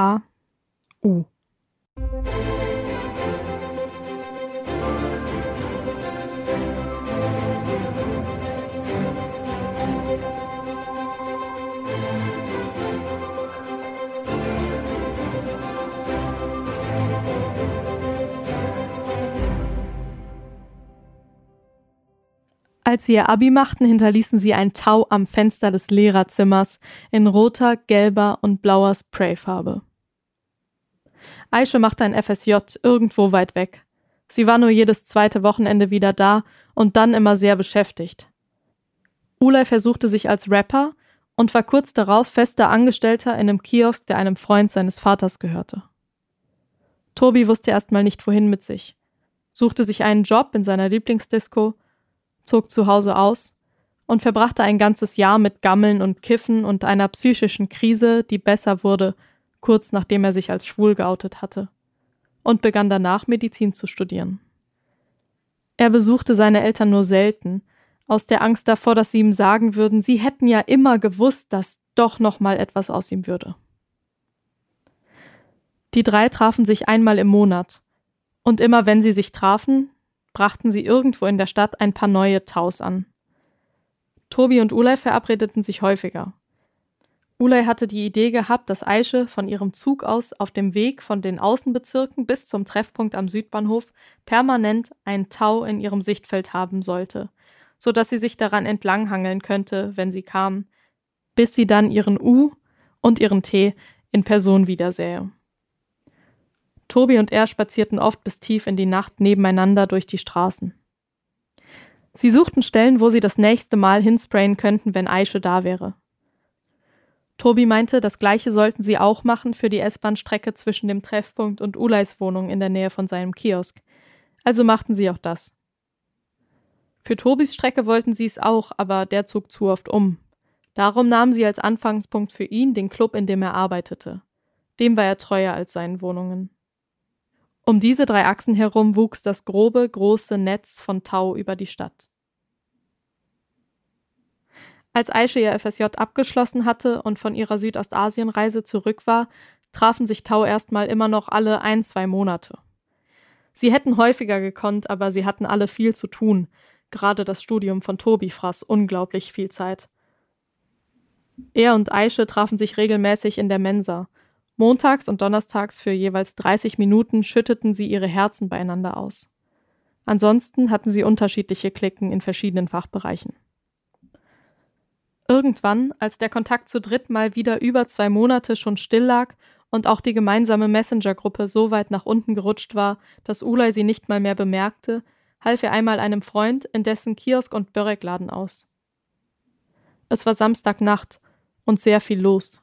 A U Als sie ihr Abi machten, hinterließen sie ein Tau am Fenster des Lehrerzimmers in roter, gelber und blauer Sprayfarbe. Aische machte ein FSJ irgendwo weit weg. Sie war nur jedes zweite Wochenende wieder da und dann immer sehr beschäftigt. Ulay versuchte sich als Rapper und war kurz darauf fester Angestellter in einem Kiosk, der einem Freund seines Vaters gehörte. Tobi wusste erstmal nicht wohin mit sich, suchte sich einen Job in seiner Lieblingsdisco zog zu Hause aus und verbrachte ein ganzes Jahr mit Gammeln und Kiffen und einer psychischen Krise, die besser wurde, kurz nachdem er sich als schwul geoutet hatte, und begann danach Medizin zu studieren. Er besuchte seine Eltern nur selten, aus der Angst davor, dass sie ihm sagen würden, sie hätten ja immer gewusst, dass doch noch mal etwas aus ihm würde. Die drei trafen sich einmal im Monat, und immer wenn sie sich trafen, brachten sie irgendwo in der Stadt ein paar neue Taus an. Tobi und Ulay verabredeten sich häufiger. Ulay hatte die Idee gehabt, dass Aische von ihrem Zug aus auf dem Weg von den Außenbezirken bis zum Treffpunkt am Südbahnhof permanent ein Tau in ihrem Sichtfeld haben sollte, so dass sie sich daran entlanghangeln könnte, wenn sie kam, bis sie dann ihren U und ihren T in Person wiedersähe. Tobi und er spazierten oft bis tief in die Nacht nebeneinander durch die Straßen. Sie suchten Stellen, wo sie das nächste Mal hinsprayen könnten, wenn Aische da wäre. Tobi meinte, das gleiche sollten sie auch machen für die S-Bahn-Strecke zwischen dem Treffpunkt und Ulays Wohnung in der Nähe von seinem Kiosk. Also machten sie auch das. Für Tobis Strecke wollten sie es auch, aber der zog zu oft um. Darum nahmen sie als Anfangspunkt für ihn den Club, in dem er arbeitete. Dem war er treuer als seinen Wohnungen. Um diese drei Achsen herum wuchs das grobe, große Netz von Tau über die Stadt. Als Aische ihr FSJ abgeschlossen hatte und von ihrer Südostasienreise zurück war, trafen sich Tau erstmal immer noch alle ein, zwei Monate. Sie hätten häufiger gekonnt, aber sie hatten alle viel zu tun. Gerade das Studium von Tobi fraß unglaublich viel Zeit. Er und Aische trafen sich regelmäßig in der Mensa, Montags und donnerstags für jeweils 30 Minuten schütteten sie ihre Herzen beieinander aus. Ansonsten hatten sie unterschiedliche Klicken in verschiedenen Fachbereichen. Irgendwann, als der Kontakt zu dritt mal wieder über zwei Monate schon still lag und auch die gemeinsame Messenger-Gruppe so weit nach unten gerutscht war, dass Ulay sie nicht mal mehr bemerkte, half er einmal einem Freund in dessen Kiosk- und Börekladen aus. Es war Samstagnacht und sehr viel los.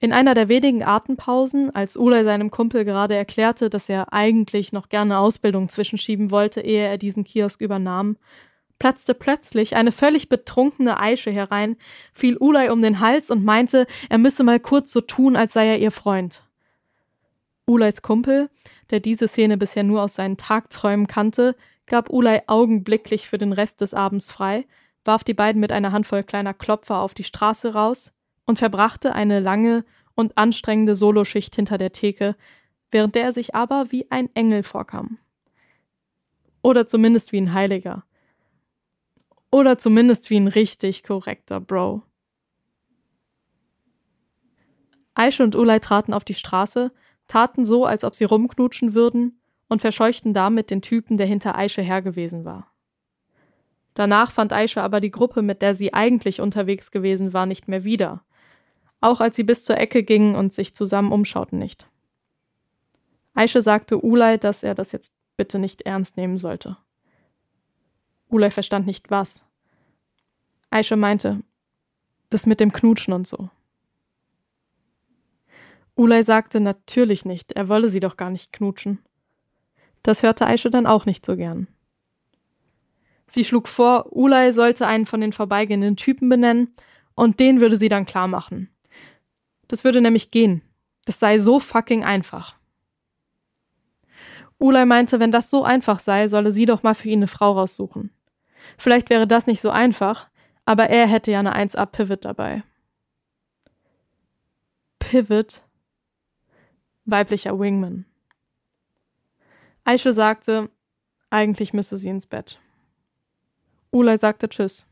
In einer der wenigen Atempausen, als Ulay seinem Kumpel gerade erklärte, dass er eigentlich noch gerne Ausbildung zwischenschieben wollte, ehe er diesen Kiosk übernahm, platzte plötzlich eine völlig betrunkene Aische herein, fiel Ulay um den Hals und meinte, er müsse mal kurz so tun, als sei er ihr Freund. Ulays Kumpel, der diese Szene bisher nur aus seinen Tagträumen kannte, gab Ulay augenblicklich für den Rest des Abends frei, warf die beiden mit einer Handvoll kleiner Klopfer auf die Straße raus, und verbrachte eine lange und anstrengende Soloschicht hinter der Theke, während der er sich aber wie ein Engel vorkam. Oder zumindest wie ein Heiliger. Oder zumindest wie ein richtig korrekter Bro. Aische und Ulay traten auf die Straße, taten so, als ob sie rumknutschen würden und verscheuchten damit den Typen, der hinter Aische her gewesen war. Danach fand Aische aber die Gruppe, mit der sie eigentlich unterwegs gewesen war, nicht mehr wieder auch als sie bis zur Ecke gingen und sich zusammen umschauten nicht. Aische sagte Ulay, dass er das jetzt bitte nicht ernst nehmen sollte. Ulay verstand nicht was. Aische meinte, das mit dem Knutschen und so. Ulay sagte natürlich nicht, er wolle sie doch gar nicht knutschen. Das hörte Aische dann auch nicht so gern. Sie schlug vor, Ulay sollte einen von den vorbeigehenden Typen benennen und den würde sie dann klar machen. Das würde nämlich gehen. Das sei so fucking einfach. Ulay meinte, wenn das so einfach sei, solle sie doch mal für ihn eine Frau raussuchen. Vielleicht wäre das nicht so einfach, aber er hätte ja eine 1A-Pivot dabei. Pivot, weiblicher Wingman. Aisha sagte, eigentlich müsse sie ins Bett. Ulay sagte Tschüss.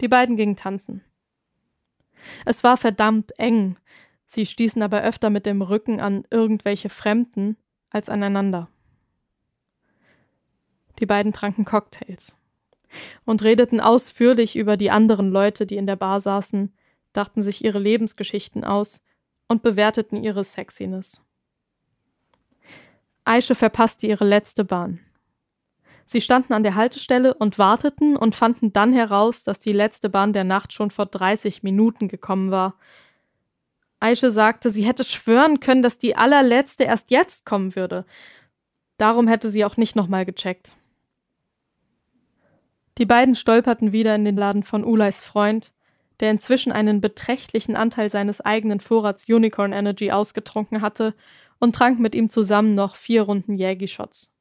Die beiden gingen tanzen. Es war verdammt eng, sie stießen aber öfter mit dem Rücken an irgendwelche Fremden als aneinander. Die beiden tranken Cocktails und redeten ausführlich über die anderen Leute, die in der Bar saßen, dachten sich ihre Lebensgeschichten aus und bewerteten ihre Sexiness. Aische verpasste ihre letzte Bahn. Sie standen an der Haltestelle und warteten und fanden dann heraus, dass die letzte Bahn der Nacht schon vor 30 Minuten gekommen war. Aische sagte, sie hätte schwören können, dass die allerletzte erst jetzt kommen würde. Darum hätte sie auch nicht nochmal gecheckt. Die beiden stolperten wieder in den Laden von Uleis Freund, der inzwischen einen beträchtlichen Anteil seines eigenen Vorrats Unicorn Energy ausgetrunken hatte und trank mit ihm zusammen noch vier Runden Jägi-Shots.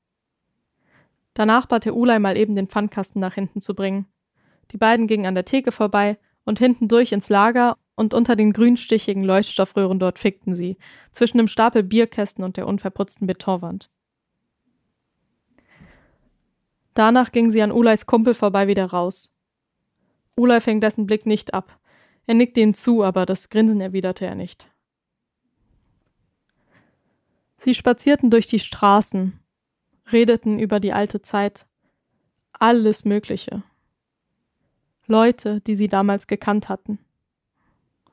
Danach bat er Ulay mal eben den Pfandkasten nach hinten zu bringen. Die beiden gingen an der Theke vorbei und hinten durch ins Lager und unter den grünstichigen Leuchtstoffröhren dort fickten sie, zwischen dem Stapel Bierkästen und der unverputzten Betonwand. Danach ging sie an Ulays Kumpel vorbei wieder raus. Ulay fing dessen Blick nicht ab. Er nickte ihm zu, aber das Grinsen erwiderte er nicht. Sie spazierten durch die Straßen, redeten über die alte Zeit, alles Mögliche. Leute, die sie damals gekannt hatten,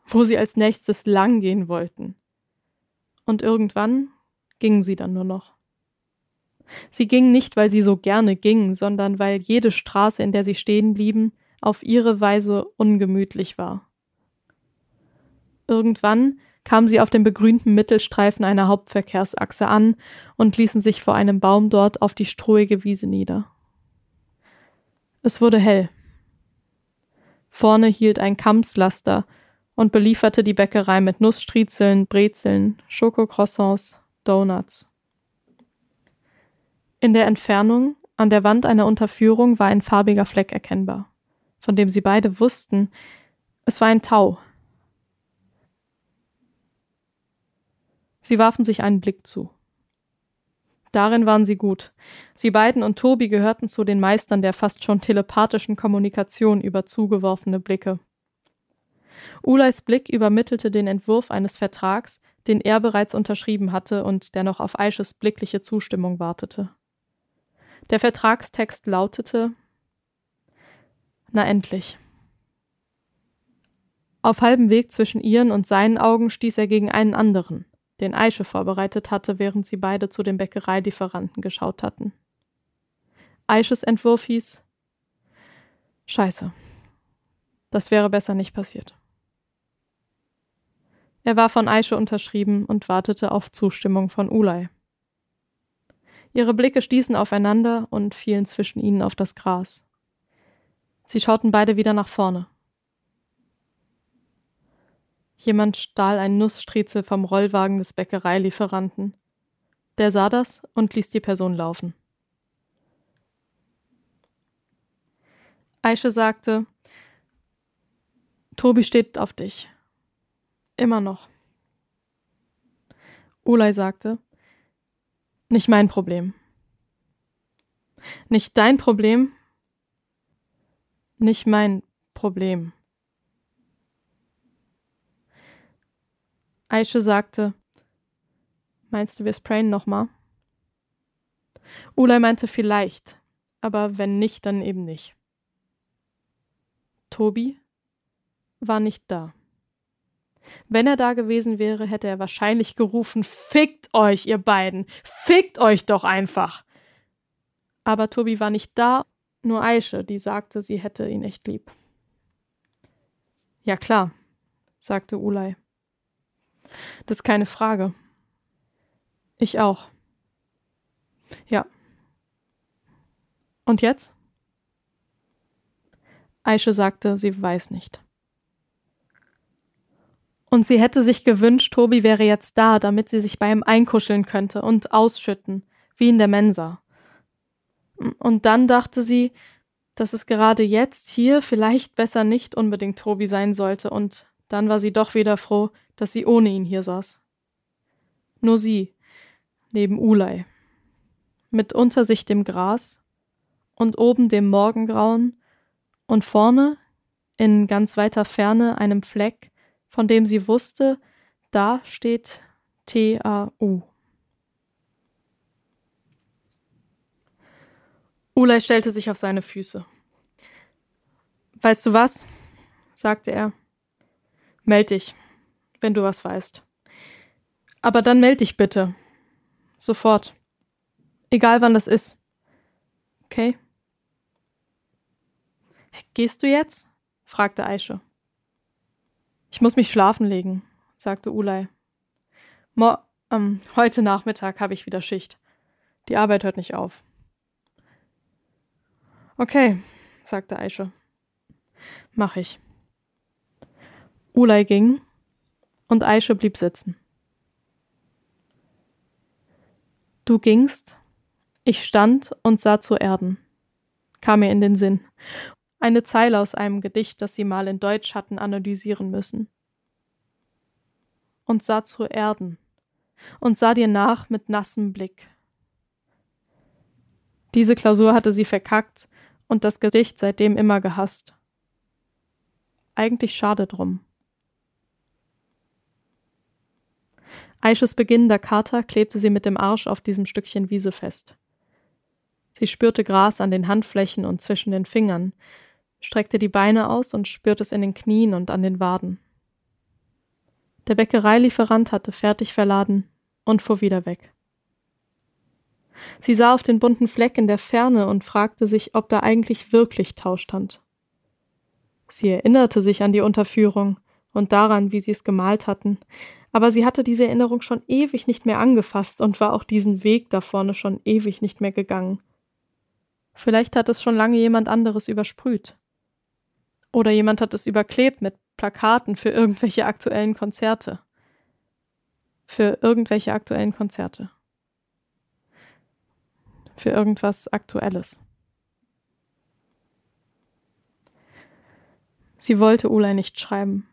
wo sie als nächstes lang gehen wollten. Und irgendwann gingen sie dann nur noch. Sie gingen nicht, weil sie so gerne gingen, sondern weil jede Straße, in der sie stehen blieben, auf ihre Weise ungemütlich war. Irgendwann kamen sie auf dem begrünten Mittelstreifen einer Hauptverkehrsachse an und ließen sich vor einem Baum dort auf die strohige Wiese nieder. Es wurde hell. Vorne hielt ein Kampslaster und belieferte die Bäckerei mit Nussstriezeln, Brezeln, Schokocroissants, Donuts. In der Entfernung, an der Wand einer Unterführung, war ein farbiger Fleck erkennbar, von dem sie beide wussten, es war ein Tau, Sie warfen sich einen Blick zu. Darin waren sie gut. Sie beiden und Tobi gehörten zu den Meistern der fast schon telepathischen Kommunikation über zugeworfene Blicke. Ulays Blick übermittelte den Entwurf eines Vertrags, den er bereits unterschrieben hatte und der noch auf Aisches blickliche Zustimmung wartete. Der Vertragstext lautete Na endlich. Auf halbem Weg zwischen ihren und seinen Augen stieß er gegen einen anderen den Aische vorbereitet hatte, während sie beide zu den Bäckereilieferanten geschaut hatten. Aisches Entwurf hieß Scheiße. Das wäre besser nicht passiert. Er war von Aische unterschrieben und wartete auf Zustimmung von Ulay. Ihre Blicke stießen aufeinander und fielen zwischen ihnen auf das Gras. Sie schauten beide wieder nach vorne. Jemand stahl ein Nussstriezel vom Rollwagen des Bäckereilieferanten. Der sah das und ließ die Person laufen. Aische sagte, Tobi steht auf dich. Immer noch. Ulay sagte, nicht mein Problem. Nicht dein Problem, nicht mein Problem. Aische sagte, Meinst du, wir sprayen nochmal? Ulay meinte vielleicht, aber wenn nicht, dann eben nicht. Tobi war nicht da. Wenn er da gewesen wäre, hätte er wahrscheinlich gerufen, Fickt euch, ihr beiden! Fickt euch doch einfach! Aber Tobi war nicht da, nur Aische, die sagte, sie hätte ihn echt lieb. Ja klar, sagte Ulay. Das ist keine Frage. Ich auch. Ja. Und jetzt? Aische sagte, sie weiß nicht. Und sie hätte sich gewünscht, Tobi wäre jetzt da, damit sie sich bei ihm einkuscheln könnte und ausschütten, wie in der Mensa. Und dann dachte sie, dass es gerade jetzt hier vielleicht besser nicht unbedingt Tobi sein sollte und dann war sie doch wieder froh, dass sie ohne ihn hier saß. Nur sie, neben Ulay, mit unter sich dem Gras und oben dem Morgengrauen und vorne, in ganz weiter Ferne, einem Fleck, von dem sie wusste, da steht T-A-U. Ulay stellte sich auf seine Füße. Weißt du was? sagte er. Meld dich, wenn du was weißt. Aber dann meld dich bitte. Sofort. Egal wann das ist. Okay? Gehst du jetzt? fragte Aische. Ich muss mich schlafen legen, sagte Ulay. Mo ähm, heute Nachmittag habe ich wieder Schicht. Die Arbeit hört nicht auf. Okay, sagte Aische. Mach ich. Ulay ging und Aische blieb sitzen. Du gingst, ich stand und sah zu Erden, kam mir in den Sinn. Eine Zeile aus einem Gedicht, das sie mal in Deutsch hatten analysieren müssen. Und sah zu Erden und sah dir nach mit nassem Blick. Diese Klausur hatte sie verkackt und das Gedicht seitdem immer gehasst. Eigentlich schade drum. Aisches beginnender Kater klebte sie mit dem Arsch auf diesem Stückchen Wiese fest. Sie spürte Gras an den Handflächen und zwischen den Fingern, streckte die Beine aus und spürte es in den Knien und an den Waden. Der Bäckereilieferant hatte fertig verladen und fuhr wieder weg. Sie sah auf den bunten Fleck in der Ferne und fragte sich, ob da eigentlich wirklich Tau stand. Sie erinnerte sich an die Unterführung und daran, wie sie es gemalt hatten, aber sie hatte diese Erinnerung schon ewig nicht mehr angefasst und war auch diesen Weg da vorne schon ewig nicht mehr gegangen. Vielleicht hat es schon lange jemand anderes übersprüht. Oder jemand hat es überklebt mit Plakaten für irgendwelche aktuellen Konzerte. Für irgendwelche aktuellen Konzerte. Für irgendwas Aktuelles. Sie wollte Ulay nicht schreiben.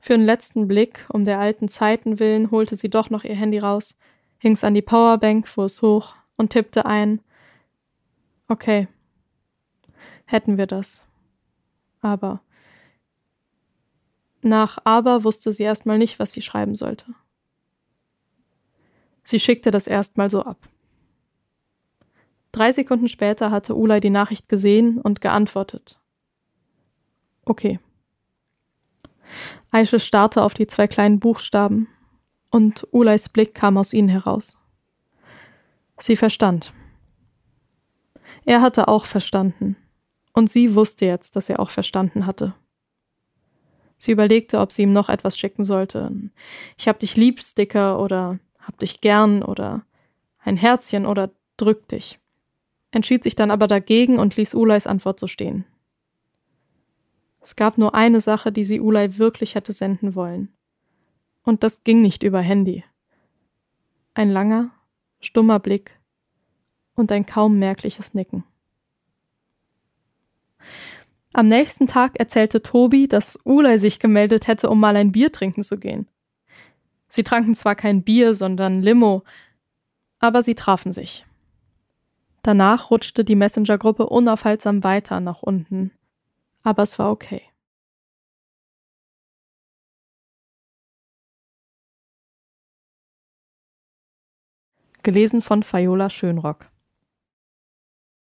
Für einen letzten Blick, um der alten Zeiten willen, holte sie doch noch ihr Handy raus, hing's an die Powerbank, fuhr es hoch und tippte ein Okay, hätten wir das. Aber. Nach aber wusste sie erstmal nicht, was sie schreiben sollte. Sie schickte das erstmal so ab. Drei Sekunden später hatte Ulay die Nachricht gesehen und geantwortet. Okay. Aische starrte auf die zwei kleinen Buchstaben, und Ulays Blick kam aus ihnen heraus. Sie verstand. Er hatte auch verstanden, und sie wusste jetzt, dass er auch verstanden hatte. Sie überlegte, ob sie ihm noch etwas schicken sollte. Ich hab dich lieb, Sticker oder hab dich gern oder ein Herzchen oder drück dich. Entschied sich dann aber dagegen und ließ Ulays Antwort so stehen. Es gab nur eine Sache, die sie Ulay wirklich hätte senden wollen. Und das ging nicht über Handy. Ein langer, stummer Blick und ein kaum merkliches Nicken. Am nächsten Tag erzählte Tobi, dass Ulay sich gemeldet hätte, um mal ein Bier trinken zu gehen. Sie tranken zwar kein Bier, sondern Limo, aber sie trafen sich. Danach rutschte die Messenger-Gruppe unaufhaltsam weiter nach unten aber es war okay. Gelesen von Viola Schönrock